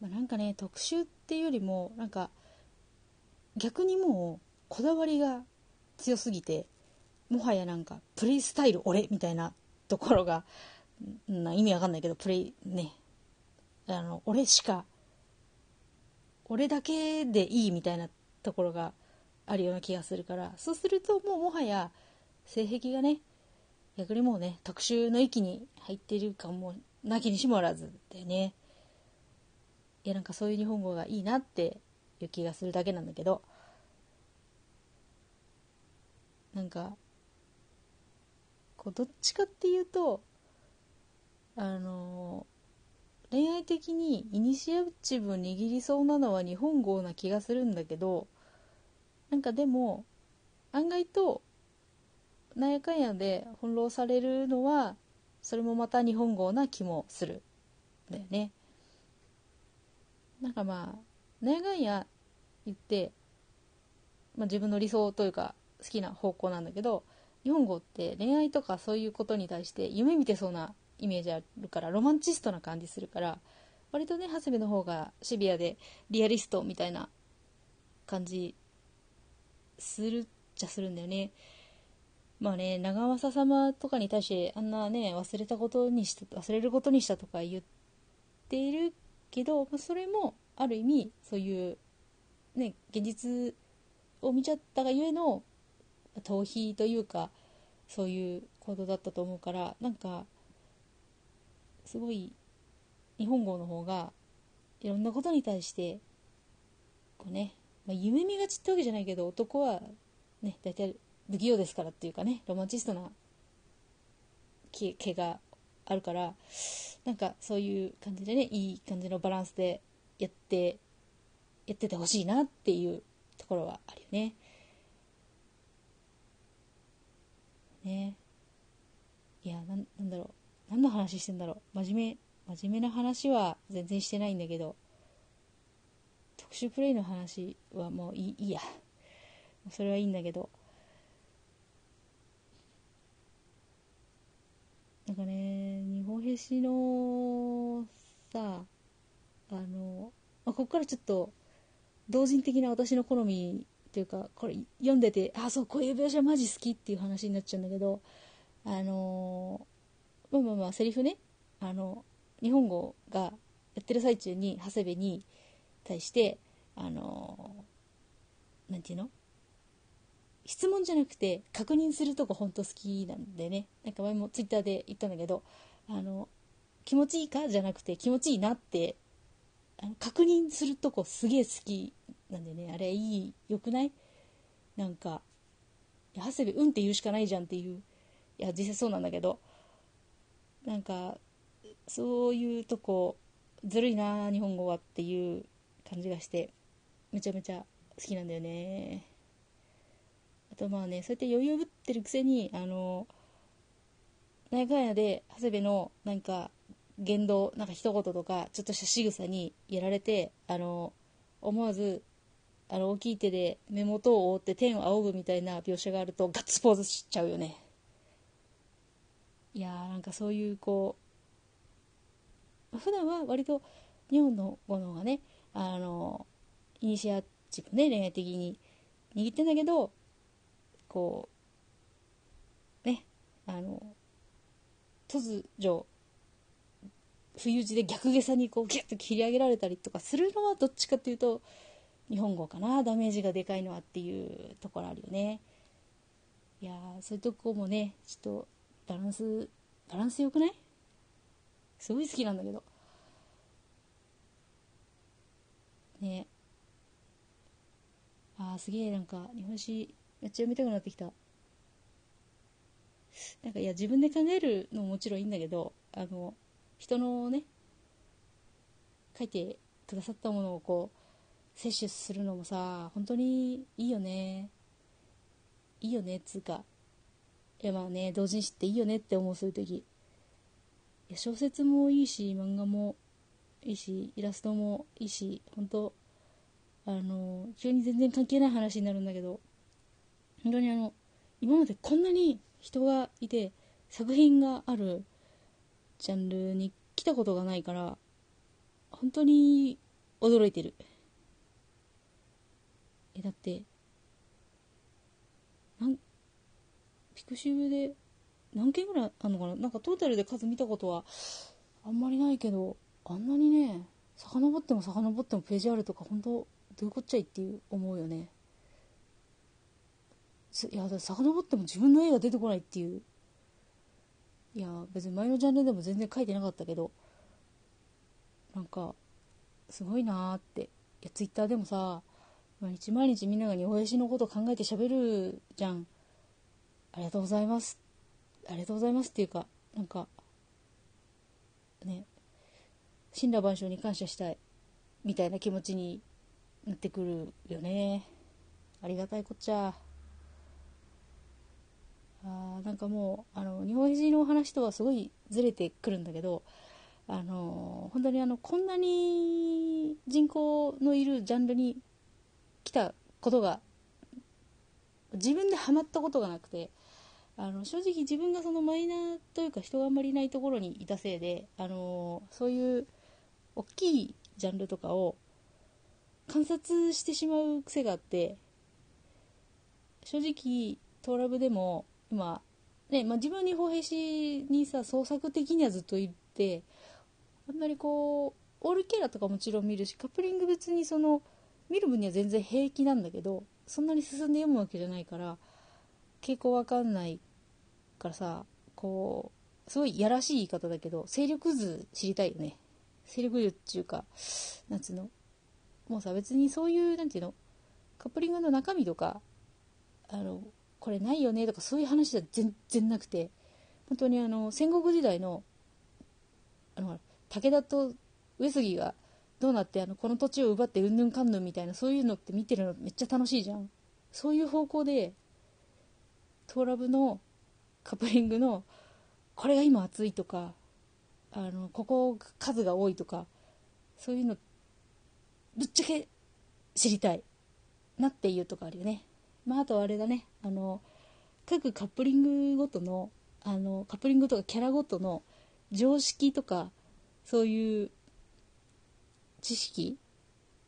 まあ、なんかね特集っていうよりもなんか逆にもうこだわりが強すぎてもはやなんかプレイスタイル俺みたいなところがな意味わかんないけどプレイねあの俺しか俺だけでいいみたいなところがあるような気がするからそうするともうもはや性癖がね逆にもうね特殊の域に入っているかもなきにしもあらずでね。いやなんかそういう日本語がいいなっていう気がするだけなんだけどなんかこうどっちかっていうとあの恋愛的にイニシアチブを握りそうなのは日本語な気がするんだけどなんかでも案外となんやかんやで翻弄されるのはそれもまた日本語な気もするんだよね。なんかまあなんやかんや言って、まあ、自分の理想というか好きな方向なんだけど日本語って恋愛とかそういうことに対して夢見てそうなイメージあるからロマンチストな感じするから割とね長谷部の方がシビアでリアリストみたいな感じするっちゃするんだよね。まあね長政様とかに対してあんなね忘れたことにした忘れることにしたとか言っているけど、まあ、それもある意味そういうね現実を見ちゃったがゆえの逃避というかそういう行動だったと思うからなんかすごい日本語の方がいろんなことに対してこうね、まあ、夢見がちってわけじゃないけど男はね大体不器用ですからっていうかねロマンチストな毛があるからなんかそういう感じでねいい感じのバランスでやってやっててほしいなっていうところはあるよね。ね。いやなんだろう。何の話してんだろう。真面目真面目な話は全然してないんだけど。特殊プレイの話はもういいいいや。それはいいんだけど。なんかね日本兵士のさあの、まあ、ここからちょっと同人的な私の好みっていうかこれ読んでてあそうこういう描写マジ好きっていう話になっちゃうんだけどあのまあまあまあセリフね。あの日本語がやってる最中に長谷部に対してあのなんていうの？質問じゃなくて確認するとこ本当好きなんでね。なんか前もツイッターで言ったんだけどあの気持ちいいか？じゃなくて気持ちいいなってあの確認するとこすげえ好きなんでね。あれいいよくない？なんか長谷部うんって言うしかないじゃんっていういや実際そうなんだけど。なんかそういうとこずるいな日本語はっていう感じがしてめちゃめちゃ好きなんだよね。あとまあねそうやって余裕ぶってるくせにあのなんやかんやで長谷部のなんか言動なんか一言とかちょっとした仕草にやられてあの思わずあの大きい手で目元を覆って天を仰ぐみたいな描写があるとガッツポーズしちゃうよね。いやーなんかそういうこう普段は割と日本のものがねあのイニシアチブね恋愛的に握ってんだけどこうねあの突如冬地で逆毛さにこうギュッと切り上げられたりとかするのはどっちかっていうと日本語かなダメージがでかいのはっていうところあるよね。いやそういうとこもねちょっとバランスバランス良くない？すごい好きなんだけど。ね。あーすげえなんか日本史めっちゃ読みたくなってきた。なんかいや自分で考えるのももちろんいいんだけどあの人のね書いてくださったものをこう摂取するのもさ本当にいいよね。いいよねっつうか。いやまあね同人誌っていいよねって思うそういう時。いや小説もいいし漫画もいいしイラストもいいし本当あの急に全然関係ない話になるんだけど本当にあの今までこんなに人がいて作品があるジャンルに来たことがないから本当に驚いてる。えだってなんピクシブで何件ぐらいあるのかな？なんかトータルで数見たことはあんまりないけどあんなにね遡っても遡ってもページあるとか本当どういうこっちゃいっていう思うよね。いや遡っても自分の絵が出てこないっていう。いや別に前のジャンルでも全然書いてなかったけどなんかすごいなーって。いやツイッターでもさ毎日毎日みんなが日本史のこと考えて喋るじゃん。ありがとうございます。ありがとうございますっていうかなんかね神羅万象に感謝したいみたいな気持ちになってくるよね。ありがたいこっちゃ。なんかもうあの日本史の話とはすごいずれてくるんだけどあの本当にあのこんなに人口のいるジャンルに来たことが自分でハマったことがなくてあの正直自分がそのマイナーというか人があんまりいないところにいたせいであのそういう大きいジャンルとかを観察してしまう癖があって正直トーラブでも今ね、まあ、自分に方兵士にさ創作的にはずっと言ってあんまりこうオールキャラとかもちろん見るしカップリング別にその見る分には全然平気なんだけどそんなに進んで読むわけじゃないから傾向わかんないからさこうすごいやらしい言い方だけど勢力図知りたいよね。勢力図っていうかなんつうのもうさ別にそういうなんていうのカップリングの中身とかあのこれないよねとかそういう話は全然なくて。本当にあの戦国時代のあの武田と上杉がどうなってあのこの土地を奪ってうんぬんかんぬんみたいなそういうのって見てるのめっちゃ楽しいじゃん。そういう方向でトーラブのカップリングのこれが今熱いとかあのここ数が多いとかそういうのぶっちゃけ知りたい。なっていうとこあるよね。まああとはあれだね。あの各カップリングごとのあのカップリングとかキャラごとの常識とかそういう知識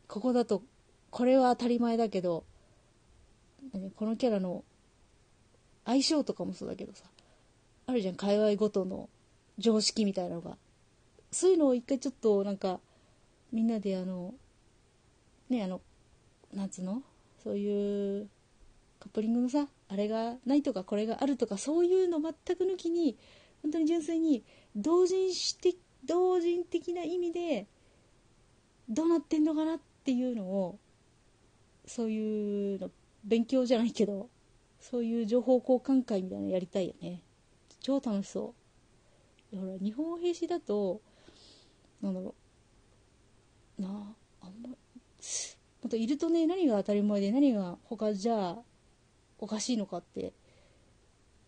ここだとこれは当たり前だけどこのキャラの相性とかもそうだけどさあるじゃん。界隈ごとの常識みたいなのが。そういうのを一回ちょっとなんかみんなであのねあのなんつうの？そういうカップリングのさあれがないとかこれがあるとかそういうの全く抜きに本当に純粋に同人して同人的な意味でどうなってんのかなっていうのをそういうの勉強じゃないけどそういう情報交換会みたいなのやりたいよね。超楽しそう。ほら日本兵士だとなんだろう。なああんままたいるとね何が当たり前で何が他じゃおかしいのかって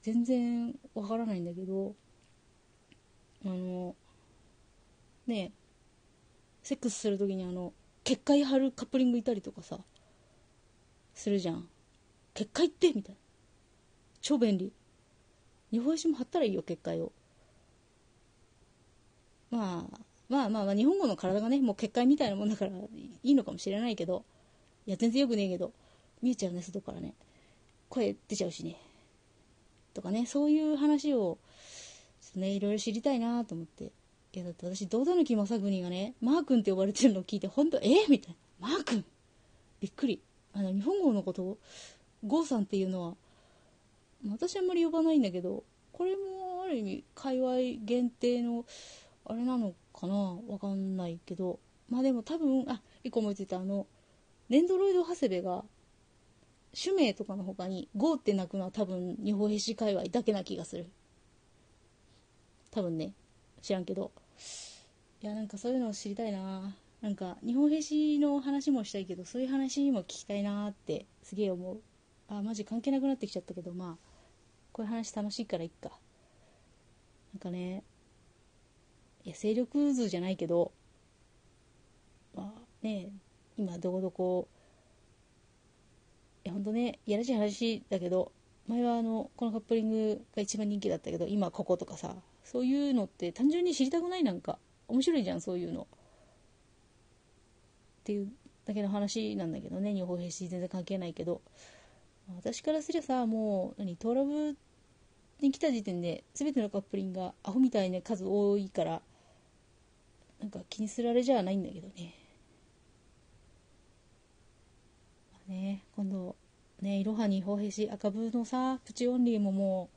全然わからないんだけどあのねセックスする時にあの結界貼るカップリングいたりとかさするじゃん。結界ってみたいな。超便利。日本史も貼ったらいいよ結界を。まあまあまあまあ日本語の体がねもう結界みたいなもんだからいいのかもしれないけどいや全然よくねえけど見えちゃうね外からね。声出ちゃうしね。とかねそういう話をねいろいろ知りたいなと思って。いやだって私堂抜正国がねマー君って呼ばれてるのを聞いて本当えみたいな。マー君？びっくり。あの日本語のことを郷さんっていうのは私あんまり呼ばないんだけどこれもある意味界隈限定のあれなのかな？わかんないけど。まあでも多分あ一個思いついた。あのネンドロイド長谷部が種名とかの他に「ゴー」って鳴くのは多分日本兵士界隈だけな気がする。多分ね。知らんけど。いやなんかそういうのを知りたいな。なんか日本兵士の話もしたいけどそういう話も聞きたいなってすげえ思う。あマジ関係なくなってきちゃったけどまあこういう話楽しいからいっか。なんかねいや勢力図じゃないけどまあね今どこどこやほんとねやらしい話だけど前はあのこのカップリングが一番人気だったけど今こことかさそういうのって単純に知りたくないなんか面白いじゃんそういうの。っていうだけの話なんだけどね日本兵士全然関係ないけど。私からすりゃさもう何トラブに来た時点で全てのカップリングがアホみたいな数多いからなんか気にするあれじゃないんだけどねまあね今度ねいろはに砲兵士赤部のさプチオンリーもも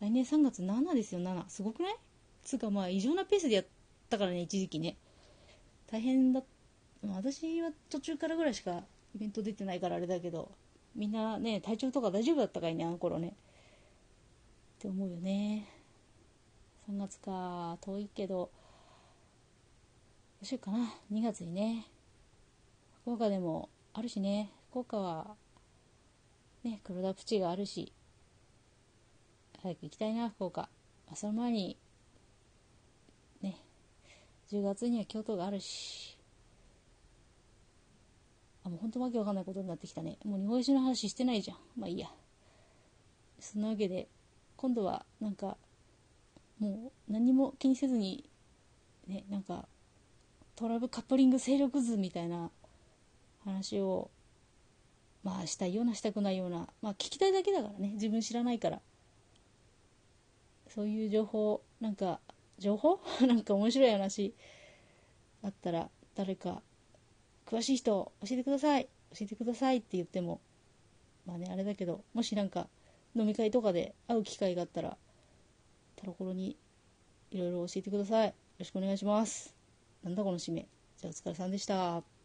う来年3月7ですよ7すごくない？つうかまあ異常なペースでやったからね一時期ね。大変だ私は途中からぐらいしかイベント出てないからあれだけどみんなね体調とか大丈夫だったかいねあの頃ね。って思うよね。3月か遠いけどどうしようかな。2月にね福岡でもあるしね。福岡はね黒田プチがあるし早く行きたいな福岡、まあ、その前にね10月には京都があるし。あもうほんとわけわかんないことになってきたね。もう日本酒の話してないじゃん。まあいいや。そんなわけで今度はなんかもう何も気にせずにねなんかトラブカップリング勢力図みたいな話をまあしたいようなしたくないようなまあ聞きたいだけだからね自分知らないから。そういう情報なんか情報？なんか面白い話あったら誰か詳しい人教えてください教えてくださいって言ってもまあねあれだけどもしなんか飲み会とかで会う機会があったらタロコロにいろいろ教えてください。よろしくお願いします。なんだこの締め。じゃあお疲れさんでした。